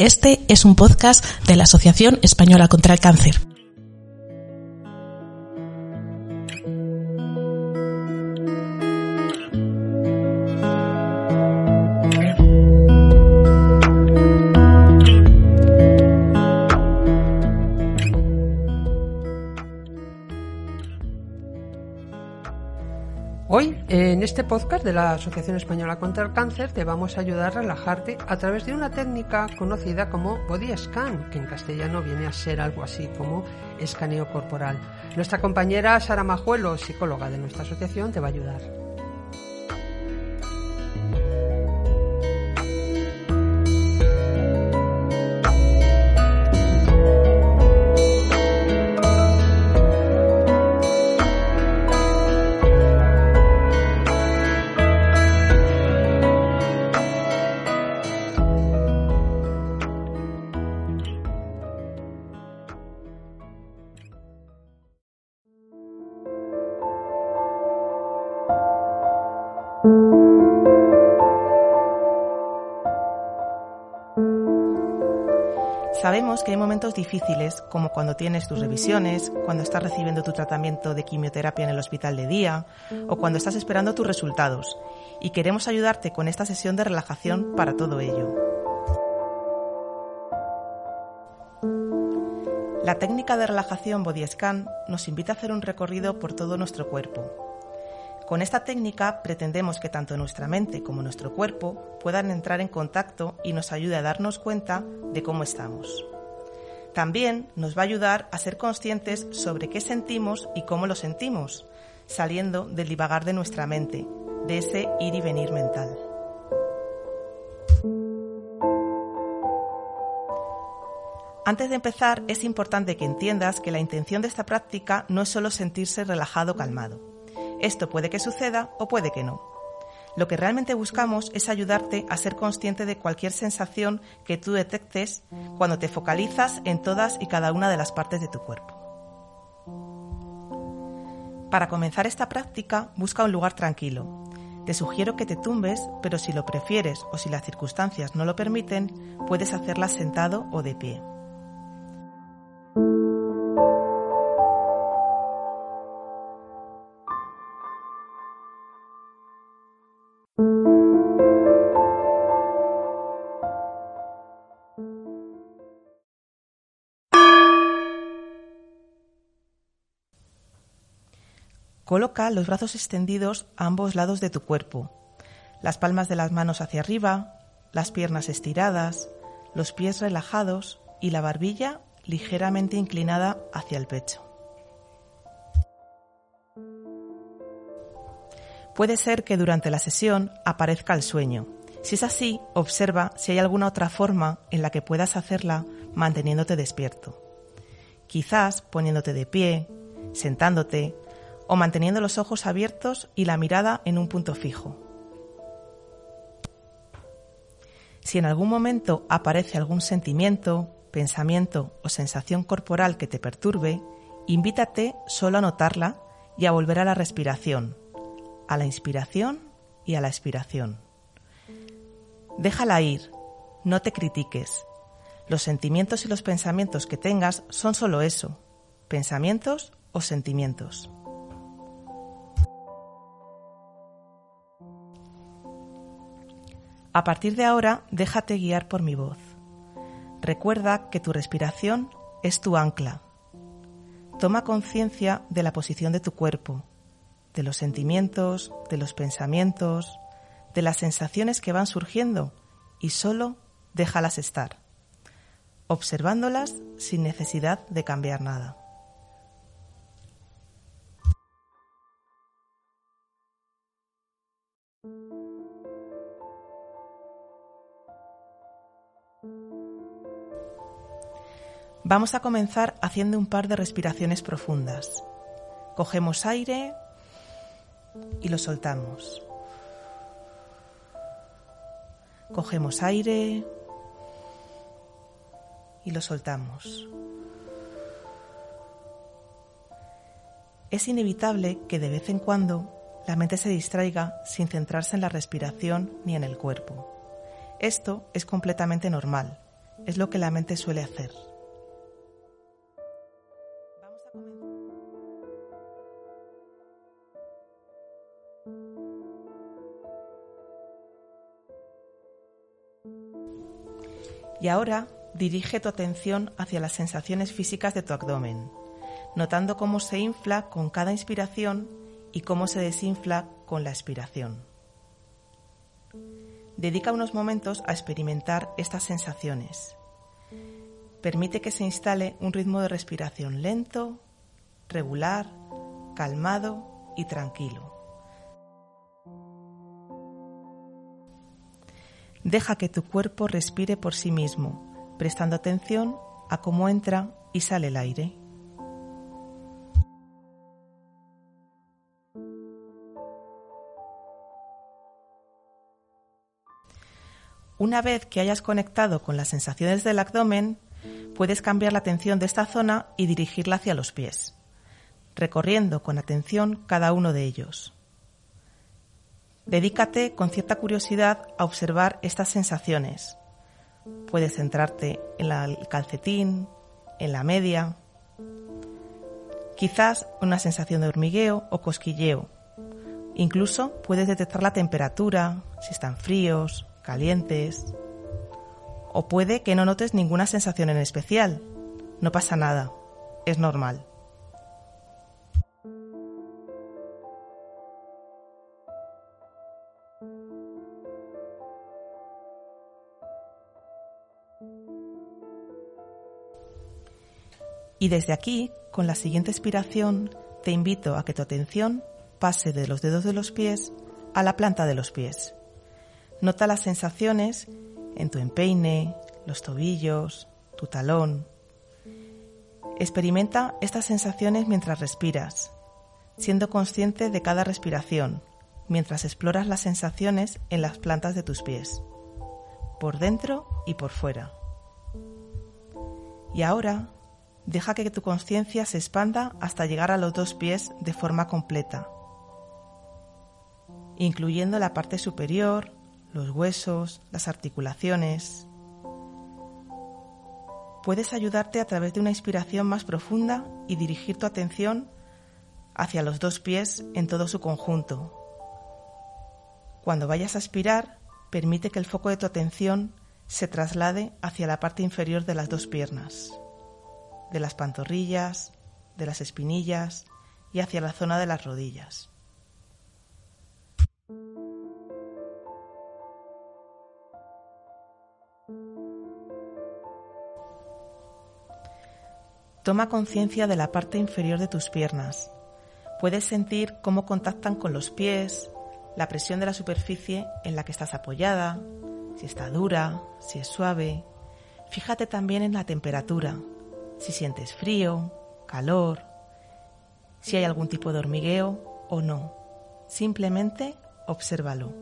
Este es un podcast de la Asociación Española contra el Cáncer. Podcast de la Asociación Española contra el Cáncer, te vamos a ayudar a relajarte a través de una técnica conocida como Body Scan, que en castellano viene a ser algo así como escaneo corporal. Nuestra compañera Sara Majuelo, psicóloga de nuestra asociación, te va a ayudar. Sabemos que hay momentos difíciles, como cuando tienes tus revisiones, cuando estás recibiendo tu tratamiento de quimioterapia en el hospital de día o cuando estás esperando tus resultados, y queremos ayudarte con esta sesión de relajación para todo ello. La técnica de relajación Body Scan nos invita a hacer un recorrido por todo nuestro cuerpo, con esta técnica pretendemos que tanto nuestra mente como nuestro cuerpo puedan entrar en contacto y nos ayude a darnos cuenta de cómo estamos. También nos va a ayudar a ser conscientes sobre qué sentimos y cómo lo sentimos, saliendo del divagar de nuestra mente, de ese ir y venir mental. Antes de empezar, es importante que entiendas que la intención de esta práctica no es solo sentirse relajado o calmado. Esto puede que suceda o puede que no. Lo que realmente buscamos es ayudarte a ser consciente de cualquier sensación que tú detectes cuando te focalizas en todas y cada una de las partes de tu cuerpo. Para comenzar esta práctica, busca un lugar tranquilo. Te sugiero que te tumbes, pero si lo prefieres o si las circunstancias no lo permiten, puedes hacerla sentado o de pie. Coloca los brazos extendidos a ambos lados de tu cuerpo, las palmas de las manos hacia arriba, las piernas estiradas, los pies relajados y la barbilla ligeramente inclinada hacia el pecho. Puede ser que durante la sesión aparezca el sueño. Si es así, observa si hay alguna otra forma en la que puedas hacerla manteniéndote despierto. Quizás poniéndote de pie, sentándote o manteniendo los ojos abiertos y la mirada en un punto fijo. Si en algún momento aparece algún sentimiento, pensamiento o sensación corporal que te perturbe, invítate solo a notarla y a volver a la respiración, a la inspiración y a la expiración. Déjala ir, no te critiques. Los sentimientos y los pensamientos que tengas son solo eso, pensamientos o sentimientos. A partir de ahora, déjate guiar por mi voz. Recuerda que tu respiración es tu ancla. Toma conciencia de la posición de tu cuerpo, de los sentimientos, de los pensamientos, de las sensaciones que van surgiendo y solo déjalas estar, observándolas sin necesidad de cambiar nada. Vamos a comenzar haciendo un par de respiraciones profundas. Cogemos aire y lo soltamos. Cogemos aire y lo soltamos. Es inevitable que de vez en cuando la mente se distraiga sin centrarse en la respiración ni en el cuerpo. Esto es completamente normal, es lo que la mente suele hacer. Y ahora dirige tu atención hacia las sensaciones físicas de tu abdomen, notando cómo se infla con cada inspiración y cómo se desinfla con la expiración. Dedica unos momentos a experimentar estas sensaciones. Permite que se instale un ritmo de respiración lento, regular, calmado y tranquilo. Deja que tu cuerpo respire por sí mismo, prestando atención a cómo entra y sale el aire. Una vez que hayas conectado con las sensaciones del abdomen, puedes cambiar la atención de esta zona y dirigirla hacia los pies, recorriendo con atención cada uno de ellos. Dedícate con cierta curiosidad a observar estas sensaciones. Puedes centrarte en el calcetín, en la media, quizás una sensación de hormigueo o cosquilleo. Incluso puedes detectar la temperatura, si están fríos, calientes. O puede que no notes ninguna sensación en especial. No pasa nada, es normal. Y desde aquí, con la siguiente expiración, te invito a que tu atención pase de los dedos de los pies a la planta de los pies. Nota las sensaciones en tu empeine, los tobillos, tu talón. Experimenta estas sensaciones mientras respiras, siendo consciente de cada respiración, mientras exploras las sensaciones en las plantas de tus pies, por dentro y por fuera. Y ahora Deja que tu conciencia se expanda hasta llegar a los dos pies de forma completa, incluyendo la parte superior, los huesos, las articulaciones. Puedes ayudarte a través de una inspiración más profunda y dirigir tu atención hacia los dos pies en todo su conjunto. Cuando vayas a aspirar, permite que el foco de tu atención se traslade hacia la parte inferior de las dos piernas de las pantorrillas, de las espinillas y hacia la zona de las rodillas. Toma conciencia de la parte inferior de tus piernas. Puedes sentir cómo contactan con los pies, la presión de la superficie en la que estás apoyada, si está dura, si es suave. Fíjate también en la temperatura, si sientes frío, calor, si hay algún tipo de hormigueo o no. Simplemente obsérvalo.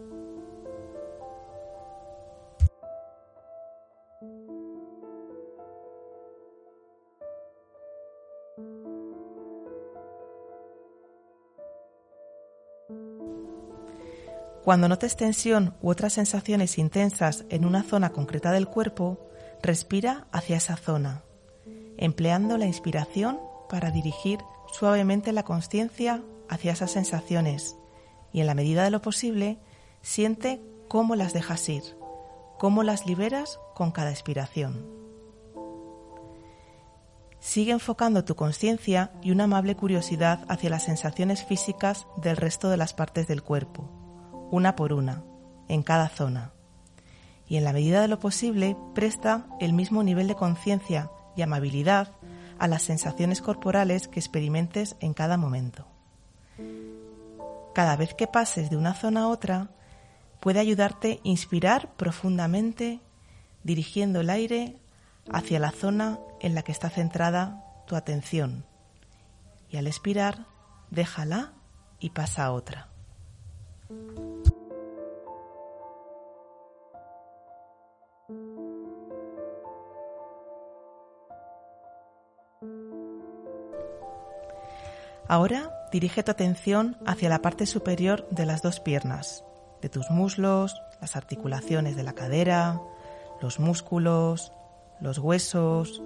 Cuando notes tensión u otras sensaciones intensas en una zona concreta del cuerpo, respira hacia esa zona empleando la inspiración para dirigir suavemente la conciencia hacia esas sensaciones y en la medida de lo posible siente cómo las dejas ir, cómo las liberas con cada expiración. Sigue enfocando tu conciencia y una amable curiosidad hacia las sensaciones físicas del resto de las partes del cuerpo, una por una, en cada zona. Y en la medida de lo posible presta el mismo nivel de conciencia y amabilidad a las sensaciones corporales que experimentes en cada momento. Cada vez que pases de una zona a otra, puede ayudarte a inspirar profundamente, dirigiendo el aire hacia la zona en la que está centrada tu atención y al expirar déjala y pasa a otra. Ahora dirige tu atención hacia la parte superior de las dos piernas, de tus muslos, las articulaciones de la cadera, los músculos, los huesos,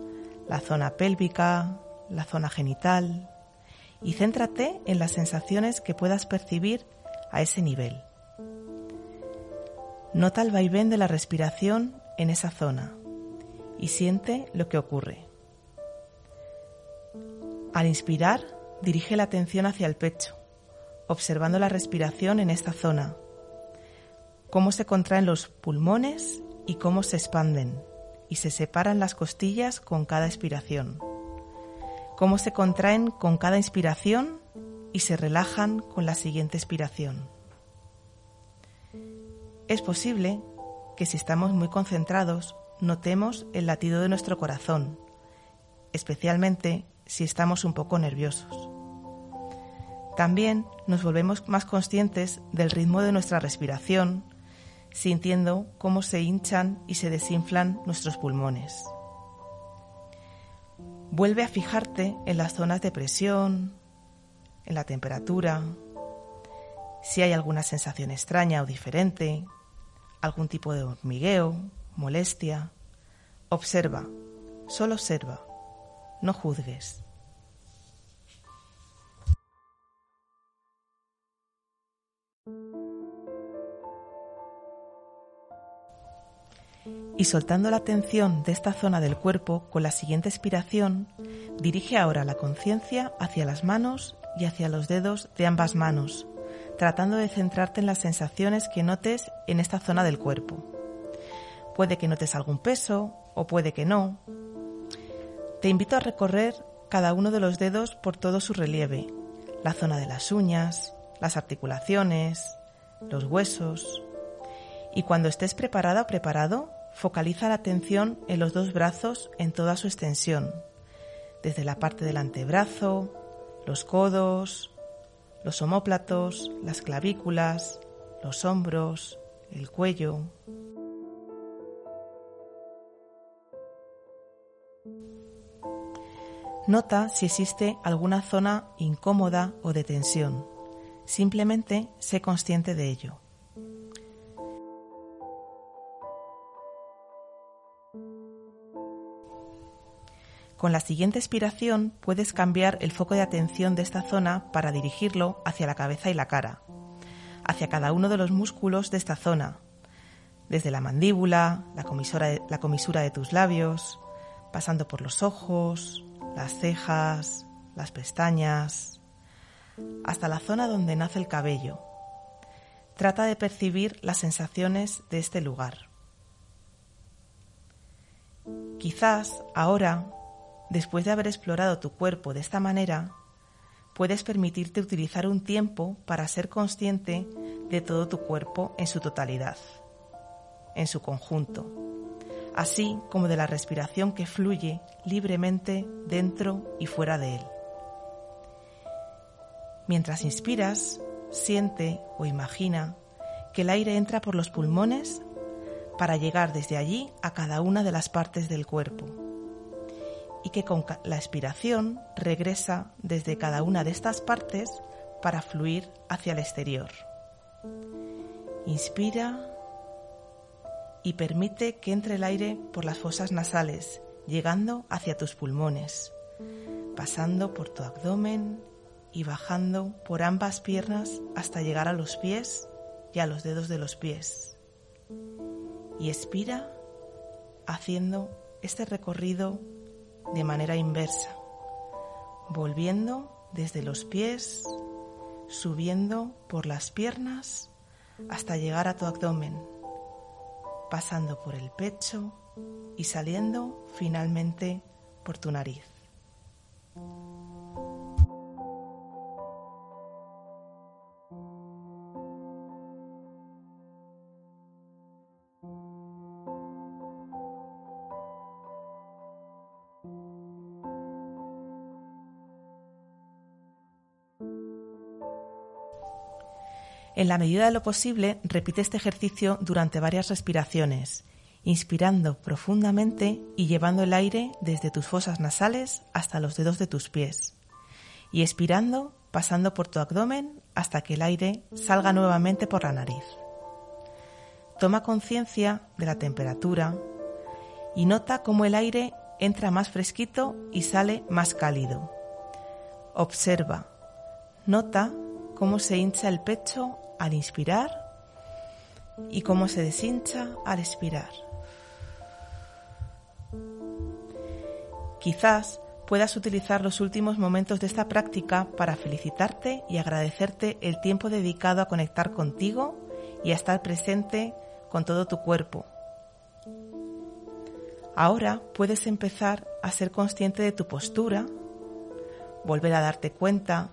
la zona pélvica, la zona genital y céntrate en las sensaciones que puedas percibir a ese nivel. Nota el vaivén de la respiración en esa zona y siente lo que ocurre. Al inspirar, dirige la atención hacia el pecho, observando la respiración en esta zona, cómo se contraen los pulmones y cómo se expanden y se separan las costillas con cada expiración, cómo se contraen con cada inspiración y se relajan con la siguiente expiración. Es posible que si estamos muy concentrados notemos el latido de nuestro corazón, especialmente si estamos un poco nerviosos. También nos volvemos más conscientes del ritmo de nuestra respiración, sintiendo cómo se hinchan y se desinflan nuestros pulmones. Vuelve a fijarte en las zonas de presión, en la temperatura, si hay alguna sensación extraña o diferente, algún tipo de hormigueo, molestia. Observa, solo observa, no juzgues. Y soltando la atención de esta zona del cuerpo con la siguiente expiración, dirige ahora la conciencia hacia las manos y hacia los dedos de ambas manos, tratando de centrarte en las sensaciones que notes en esta zona del cuerpo. Puede que notes algún peso o puede que no. Te invito a recorrer cada uno de los dedos por todo su relieve, la zona de las uñas, las articulaciones, los huesos. Y cuando estés preparada o preparado, Focaliza la atención en los dos brazos en toda su extensión, desde la parte del antebrazo, los codos, los omóplatos, las clavículas, los hombros, el cuello. Nota si existe alguna zona incómoda o de tensión. Simplemente sé consciente de ello. Con la siguiente expiración puedes cambiar el foco de atención de esta zona para dirigirlo hacia la cabeza y la cara, hacia cada uno de los músculos de esta zona, desde la mandíbula, la comisura de, la comisura de tus labios, pasando por los ojos, las cejas, las pestañas, hasta la zona donde nace el cabello. Trata de percibir las sensaciones de este lugar. Quizás ahora Después de haber explorado tu cuerpo de esta manera, puedes permitirte utilizar un tiempo para ser consciente de todo tu cuerpo en su totalidad, en su conjunto, así como de la respiración que fluye libremente dentro y fuera de él. Mientras inspiras, siente o imagina que el aire entra por los pulmones para llegar desde allí a cada una de las partes del cuerpo y que con la expiración regresa desde cada una de estas partes para fluir hacia el exterior. Inspira y permite que entre el aire por las fosas nasales, llegando hacia tus pulmones, pasando por tu abdomen y bajando por ambas piernas hasta llegar a los pies y a los dedos de los pies. Y expira haciendo este recorrido de manera inversa, volviendo desde los pies, subiendo por las piernas hasta llegar a tu abdomen, pasando por el pecho y saliendo finalmente por tu nariz. En la medida de lo posible, repite este ejercicio durante varias respiraciones, inspirando profundamente y llevando el aire desde tus fosas nasales hasta los dedos de tus pies, y expirando pasando por tu abdomen hasta que el aire salga nuevamente por la nariz. Toma conciencia de la temperatura y nota cómo el aire entra más fresquito y sale más cálido. Observa, nota cómo se hincha el pecho al inspirar y cómo se deshincha al expirar. Quizás puedas utilizar los últimos momentos de esta práctica para felicitarte y agradecerte el tiempo dedicado a conectar contigo y a estar presente con todo tu cuerpo. Ahora puedes empezar a ser consciente de tu postura, volver a darte cuenta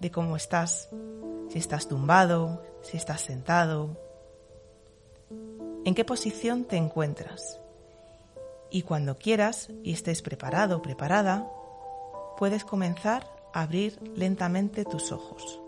de cómo estás, si estás tumbado, si estás sentado, en qué posición te encuentras. Y cuando quieras y estés preparado o preparada, puedes comenzar a abrir lentamente tus ojos.